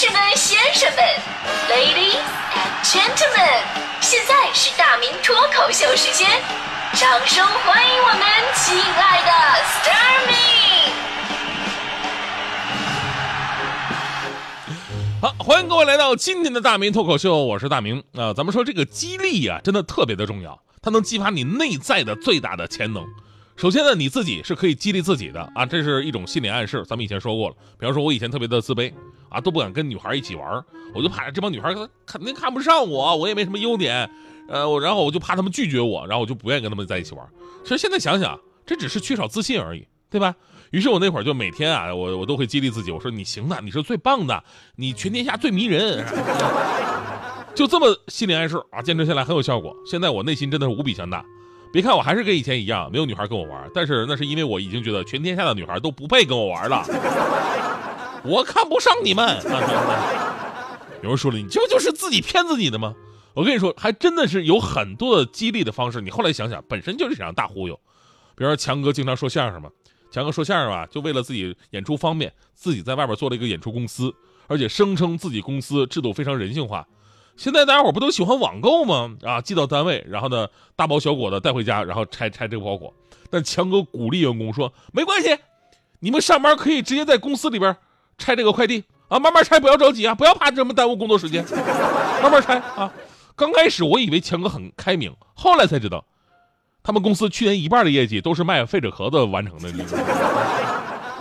士们、先生们，Ladies and Gentlemen，现在是大明脱口秀时间，掌声欢迎我们亲爱的 Starmin。好，欢迎各位来到今天的大明脱口秀，我是大明啊、咱们说这个激励啊，真的特别的重要，它能激发你内在的最大的潜能。首先呢，你自己是可以激励自己的啊，这是一种心理暗示。咱们以前说过了，比方说我以前特别的自卑啊，都不敢跟女孩一起玩，我就怕这帮女孩肯定看不上我，我也没什么优点，呃，我然后我就怕她们拒绝我，然后我就不愿意跟她们在一起玩。其实现在想想，这只是缺少自信而已，对吧？于是我那会儿就每天啊，我我都会激励自己，我说你行的，你是最棒的，你全天下最迷人，就这么心理暗示啊，坚持下来很有效果。现在我内心真的是无比强大。别看我还是跟以前一样，没有女孩跟我玩，但是那是因为我已经觉得全天下的女孩都不配跟我玩了，我看不上你们。有人说了，你这不就是自己骗自己的吗？我跟你说，还真的是有很多的激励的方式。你后来想想，本身就是这样大忽悠。比如说强哥经常说相声嘛，强哥说相声吧，就为了自己演出方便，自己在外边做了一个演出公司，而且声称自己公司制度非常人性化。现在大家伙不都喜欢网购吗？啊，寄到单位，然后呢，大包小裹的带回家，然后拆拆这个包裹。但强哥鼓励员工说，没关系，你们上班可以直接在公司里边拆这个快递啊，慢慢拆，不要着急啊，不要怕这么耽误工作时间，慢慢拆啊。刚开始我以为强哥很开明，后来才知道，他们公司去年一半的业绩都是卖废纸壳子完成的。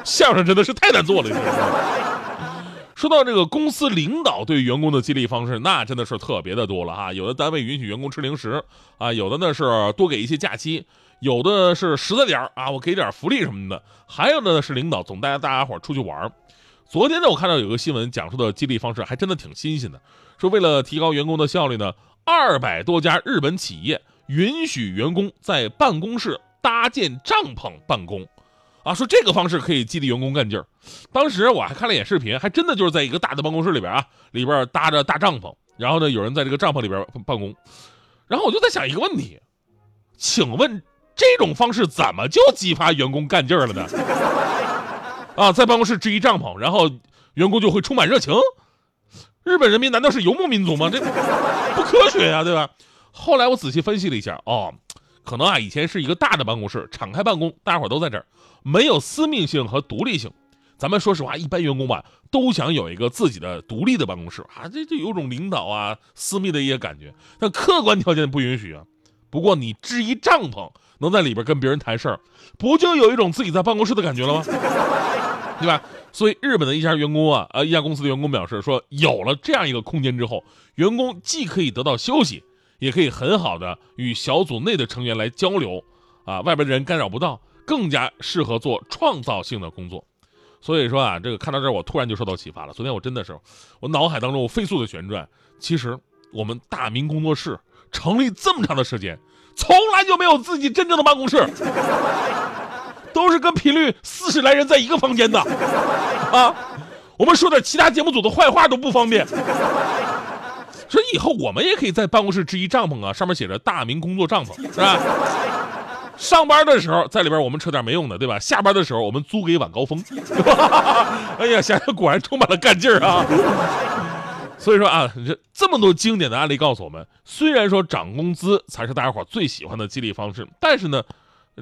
相声真的是太难做了，说到这个公司领导对员工的激励方式，那真的是特别的多了哈。有的单位允许员工吃零食啊，有的呢是多给一些假期，有的是实在点啊，我给点福利什么的，还有的呢是领导总带着大家伙出去玩。昨天呢，我看到有个新闻讲述的激励方式还真的挺新鲜的，说为了提高员工的效率呢，二百多家日本企业允许员工在办公室搭建帐篷办公。啊，说这个方式可以激励员工干劲儿。当时我还看了一眼视频，还真的就是在一个大的办公室里边啊，里边搭着大帐篷，然后呢，有人在这个帐篷里边办公。然后我就在想一个问题，请问这种方式怎么就激发员工干劲儿了呢？啊，在办公室支一帐篷，然后员工就会充满热情。日本人民难道是游牧民族吗？这不科学呀、对吧？后来我仔细分析了一下，哦，可能啊，以前是一个大的办公室，敞开办公，大家伙都在这儿。没有私密性和独立性，咱们说实话，一般员工吧都想有一个自己的独立的办公室啊，这这有种领导啊私密的一些感觉。但客观条件不允许啊。不过你支一帐篷，能在里边跟别人谈事儿，不就有一种自己在办公室的感觉了吗？对吧？所以日本的一家员工啊，呃，一家公司的员工表示说，有了这样一个空间之后，员工既可以得到休息，也可以很好的与小组内的成员来交流，啊，外边的人干扰不到。更加适合做创造性的工作，所以说啊，这个看到这儿，我突然就受到启发了。昨天我真的是，我脑海当中我飞速的旋转。其实我们大明工作室成立这么长的时间，从来就没有自己真正的办公室，都是跟频率四十来人在一个房间的啊。我们说点其他节目组的坏话都不方便，所以以后我们也可以在办公室支一帐篷啊，上面写着“大明工作帐篷”，是吧？上班的时候在里边我们扯点没用的，对吧？下班的时候我们租给晚高峰。哎呀，想想果然充满了干劲儿啊！所以说啊，这这么多经典的案例告诉我们，虽然说涨工资才是大家伙最喜欢的激励方式，但是呢，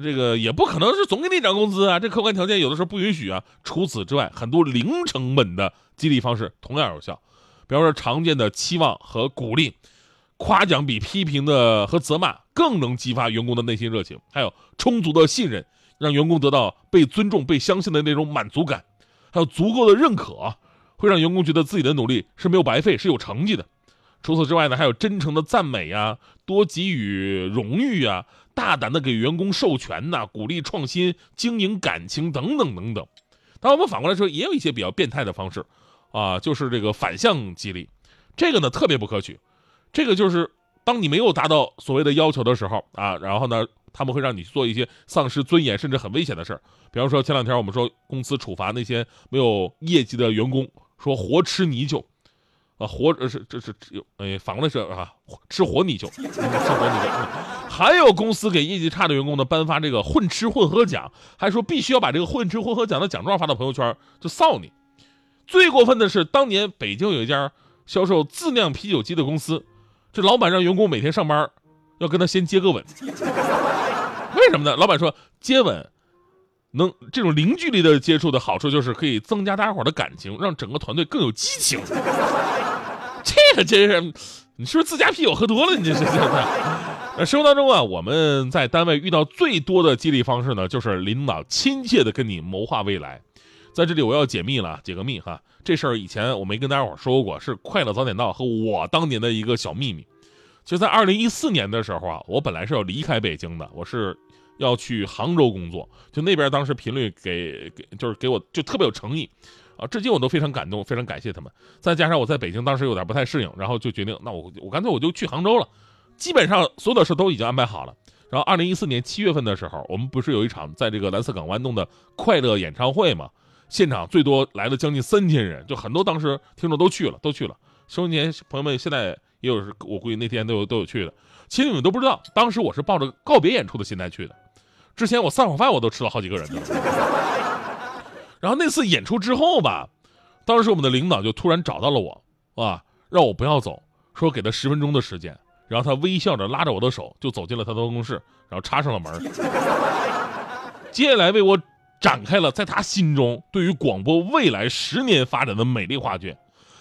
这个也不可能是总给你涨工资啊，这客观条件有的时候不允许啊。除此之外，很多零成本的激励方式同样有效，比方说常见的期望和鼓励。夸奖比批评的和责骂更能激发员工的内心热情，还有充足的信任，让员工得到被尊重、被相信的那种满足感，还有足够的认可，会让员工觉得自己的努力是没有白费，是有成绩的。除此之外呢，还有真诚的赞美呀，多给予荣誉啊，大胆的给员工授权呐，鼓励创新、经营感情等等等等。当我们反过来说，也有一些比较变态的方式，啊，就是这个反向激励，这个呢特别不可取。这个就是当你没有达到所谓的要求的时候啊，然后呢，他们会让你做一些丧失尊严甚至很危险的事儿。比方说前两天我们说公司处罚那些没有业绩的员工，说活吃泥鳅，啊，活是这是有哎反过来是啊，吃活泥鳅，吃活泥鳅。还有公司给业绩差的员工呢颁发这个混吃混喝奖，还说必须要把这个混吃混喝奖的奖状发到朋友圈，就臊你。最过分的是，当年北京有一家销售自酿啤酒机的公司，这老板让员工每天上班要跟他先接个吻。为什么呢？老板说接吻能这种零距离的接触的好处就是可以增加大家伙的感情，让整个团队更有激情。这是，你是不是自家啤酒喝多了？你这是现在？那。生活当中啊，我们在单位遇到最多的激励方式呢，就是领导亲切的跟你谋划未来。在这里我要解密了，解个密哈。这事儿以前我没跟大家伙说过，是快乐早点到和我当年的一个小秘密。就在二零一四年的时候啊，我本来是要离开北京的，我是要去杭州工作。就那边当时频率给给就是给我就特别有诚意，啊，至今我都非常感动，非常感谢他们。再加上我在北京当时有点不太适应，然后就决定，那我我干脆我就去杭州了。基本上所有的事都已经安排好了。然后二零一四年七月份的时候，我们不是有一场在这个蓝色港湾弄的快乐演唱会吗？现场最多来了将近三千人，就很多当时听众都去了，都去了。收音机朋友们现在。也有是，我估计那天都有都有去的。其实你们都不知道，当时我是抱着告别演出的心态去的。之前我散伙饭我都吃了好几个人的。然后那次演出之后吧，当时我们的领导就突然找到了我，啊，让我不要走，说给他十分钟的时间。然后他微笑着拉着我的手就走进了他的办公室，然后插上了门。接下来为我展开了在他心中对于广播未来十年发展的美丽画卷。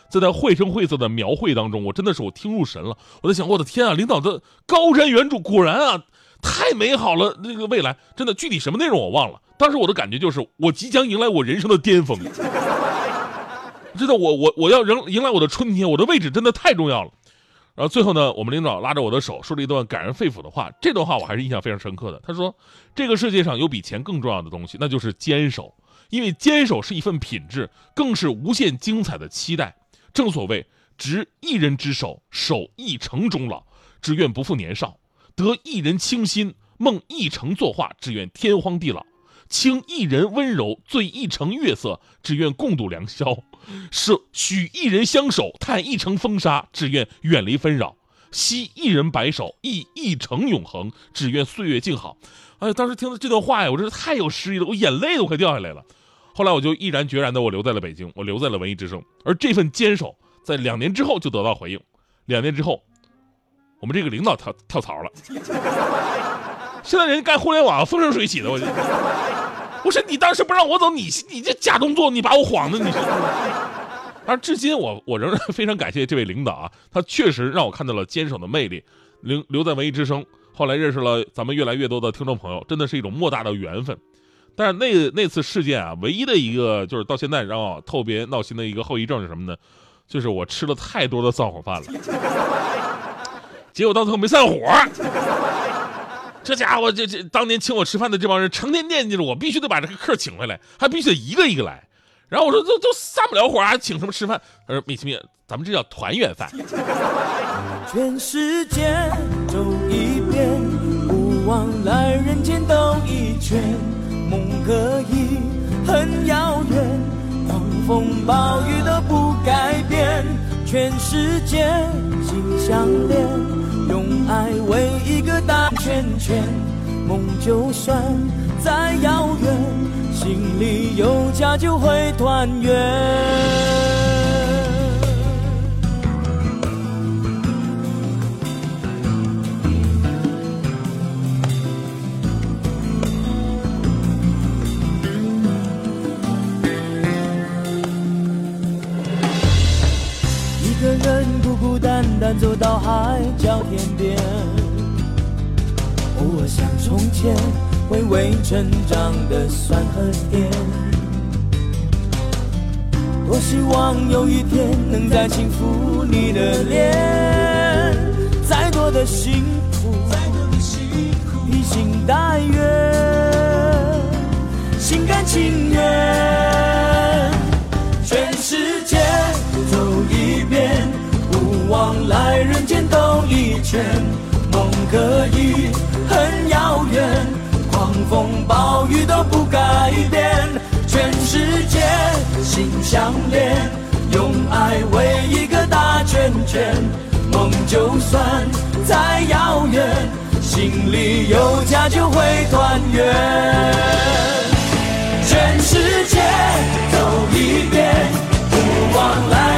在他绘声绘色的描绘当中，我真的是我听入神了。我在想，我的天啊，领导的高瞻远瞩，果然啊，太美好了。那个未来，真的具体什么内容我忘了。当时我的感觉就是，我即将迎来我人生的巅峰。真的，我我我要迎迎来我的春天，我的位置真的太重要了。然后最后呢，我们领导拉着我的手说了一段感人肺腑的话，这段话我还是印象非常深刻的。他说：“这个世界上有比钱更重要的东西，那就是坚守，因为坚守是一份品质，更是无限精彩的期待。”正所谓，执一人之手，守一城终老，只愿不负年少；得一人倾心，梦一城作画，只愿天荒地老；倾一人温柔，醉一城月色，只愿共度良宵；舍许一人相守，叹一城风沙，只愿远离纷扰；惜一人白首，忆一城永恒，只愿岁月静好。哎呀，当时听到这段话呀，我真是太有诗意了，我眼泪都快掉下来了。后来我就毅然决然的，我留在了北京，我留在了文艺之声，而这份坚守，在两年之后就得到回应。两年之后，我们这个领导跳跳槽了。现在人家干互联网风生水起的，我我说 你当时不让我走，你你这假动作，你把我晃的，你是。而至今我我仍然非常感谢这位领导啊，他确实让我看到了坚守的魅力。留留在文艺之声，后来认识了咱们越来越多的听众朋友，真的是一种莫大的缘分。但是那那次事件啊，唯一的一个就是到现在让我特别闹心的一个后遗症是什么呢？就是我吃了太多的散伙饭了，结果到最后没散伙。这家伙这这当年请我吃饭的这帮人，成天惦记着我必须得把这个客请回来，还必须得一个一个来。然后我说都都散不了伙还，请什么吃饭？他说米奇米，咱们这叫团圆饭。全世界走一遍，不枉来人间兜一圈。梦可以很遥远，狂风暴雨都不改变。全世界心相连，用爱围一个大圈圈。梦就算再遥远，心里有家就会团圆。一个人孤孤单单走到海角天边，偶尔想从前回味成长的酸和甜。多希望有一天能再轻抚你的脸，再多的辛苦，披星戴月，心甘情愿，全世界走一遍。不枉来人间兜一圈，梦可以遥远，狂风暴雨都不改变，全世界心相连，用爱围一个大圈圈，梦就算再遥远，心里有家就会团圆，全世界走一遍。不忘来